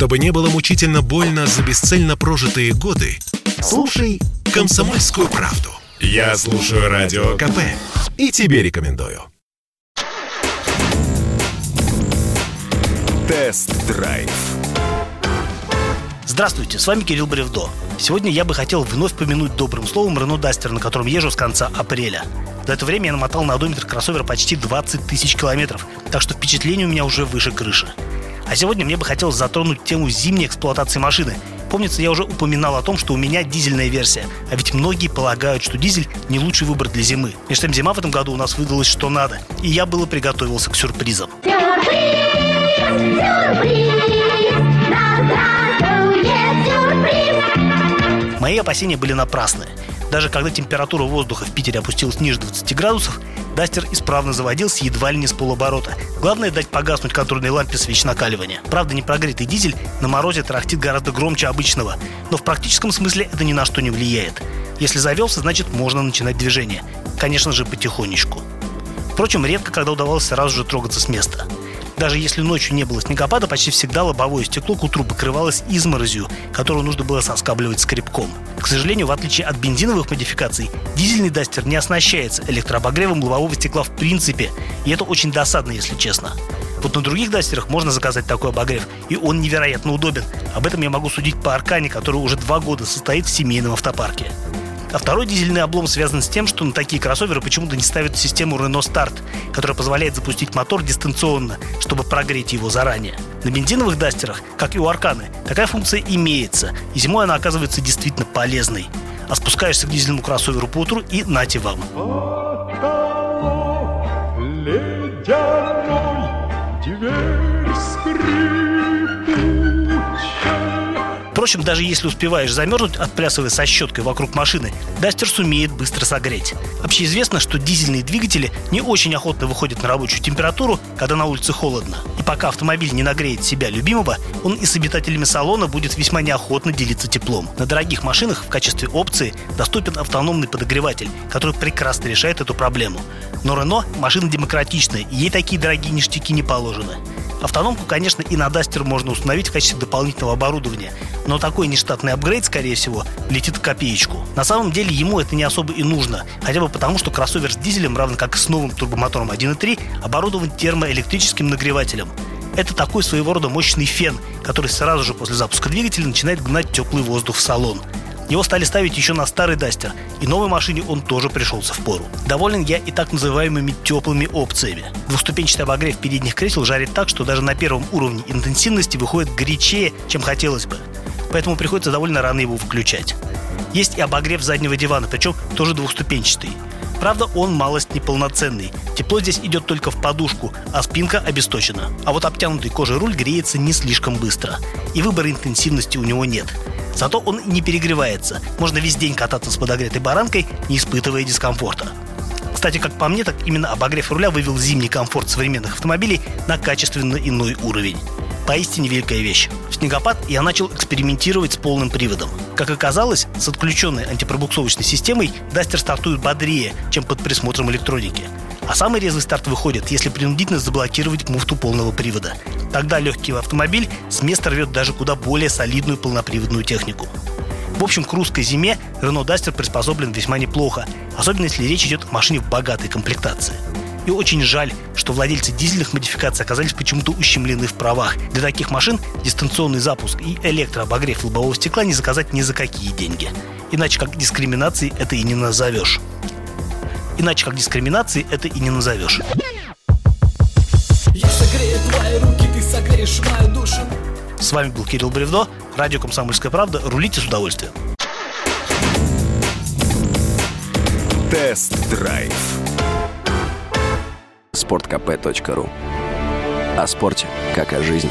Чтобы не было мучительно больно за бесцельно прожитые годы, слушай «Комсомольскую правду». Я слушаю Радио КП и тебе рекомендую. Тест-драйв. Здравствуйте, с вами Кирилл Бревдо. Сегодня я бы хотел вновь помянуть добрым словом Рено Дастер, на котором езжу с конца апреля. За это время я намотал на одометр кроссовера почти 20 тысяч километров, так что впечатление у меня уже выше крыши. А сегодня мне бы хотелось затронуть тему зимней эксплуатации машины. Помнится, я уже упоминал о том, что у меня дизельная версия, а ведь многие полагают, что дизель не лучший выбор для зимы. Между тем, зима в этом году у нас выдалась что надо, и я было приготовился к сюрпризам. Сюрприз! Сюрприз! Мои опасения были напрасны. Даже когда температура воздуха в Питере опустилась ниже 20 градусов, Дастер исправно заводился едва ли не с полоборота. Главное дать погаснуть контрольной лампе свеч накаливания. Правда, непрогретый дизель на морозе тарахтит гораздо громче обычного, но в практическом смысле это ни на что не влияет. Если завелся, значит можно начинать движение. Конечно же, потихонечку. Впрочем, редко когда удавалось сразу же трогаться с места. Даже если ночью не было снегопада, почти всегда лобовое стекло к утру покрывалось изморозью, которую нужно было соскабливать скребком. К сожалению, в отличие от бензиновых модификаций, дизельный Дастер не оснащается электрообогревом лобового стекла в принципе, и это очень досадно, если честно. Вот на других Дастерах можно заказать такой обогрев, и он невероятно удобен. Об этом я могу судить по Аркане, который уже два года состоит в семейном автопарке. А второй дизельный облом связан с тем, что на такие кроссоверы почему-то не ставят систему Renault Start, которая позволяет запустить мотор дистанционно, чтобы прогреть его заранее. На бензиновых дастерах, как и у Арканы, такая функция имеется, и зимой она оказывается действительно полезной. А спускаешься к дизельному кроссоверу по утру и нате вам. ледяной Впрочем, даже если успеваешь замерзнуть, отплясывая со щеткой вокруг машины, Дастер сумеет быстро согреть. Общеизвестно, что дизельные двигатели не очень охотно выходят на рабочую температуру, когда на улице холодно. И пока автомобиль не нагреет себя любимого, он и с обитателями салона будет весьма неохотно делиться теплом. На дорогих машинах в качестве опции доступен автономный подогреватель, который прекрасно решает эту проблему. Но Рено – машина демократичная, и ей такие дорогие ништяки не положены. Автономку, конечно, и на Дастер можно установить в качестве дополнительного оборудования, но такой нештатный апгрейд, скорее всего, летит в копеечку. На самом деле ему это не особо и нужно, хотя бы потому, что кроссовер с дизелем, равно как и с новым турбомотором 1.3, оборудован термоэлектрическим нагревателем. Это такой своего рода мощный фен, который сразу же после запуска двигателя начинает гнать теплый воздух в салон. Его стали ставить еще на старый Дастер, и новой машине он тоже пришелся в пору. Доволен я и так называемыми теплыми опциями. Двухступенчатый обогрев передних кресел жарит так, что даже на первом уровне интенсивности выходит горячее, чем хотелось бы. Поэтому приходится довольно рано его включать. Есть и обогрев заднего дивана, причем тоже двухступенчатый. Правда, он малость неполноценный. Тепло здесь идет только в подушку, а спинка обесточена. А вот обтянутый кожей руль греется не слишком быстро. И выбора интенсивности у него нет. Зато он не перегревается. Можно весь день кататься с подогретой баранкой, не испытывая дискомфорта. Кстати, как по мне, так именно обогрев руля вывел зимний комфорт современных автомобилей на качественно иной уровень. Поистине великая вещь. В снегопад я начал экспериментировать с полным приводом. Как оказалось, с отключенной антипробуксовочной системой Дастер стартует бодрее, чем под присмотром электроники. А самый резвый старт выходит, если принудительно заблокировать муфту полного привода. Тогда легкий автомобиль с места рвет даже куда более солидную полноприводную технику. В общем, к русской зиме Renault Duster приспособлен весьма неплохо, особенно если речь идет о машине в богатой комплектации. И очень жаль, что владельцы дизельных модификаций оказались почему-то ущемлены в правах. Для таких машин дистанционный запуск и электрообогрев лобового стекла не заказать ни за какие деньги. Иначе как дискриминации это и не назовешь. Иначе как дискриминации это и не назовешь. Я согрею твои руки, ты согреешь мою душу С вами был Кирилл Бревдо, радио «Комсомольская правда». Рулите с удовольствием. Тест-драйв. Спорткп.ру О спорте, как о жизни.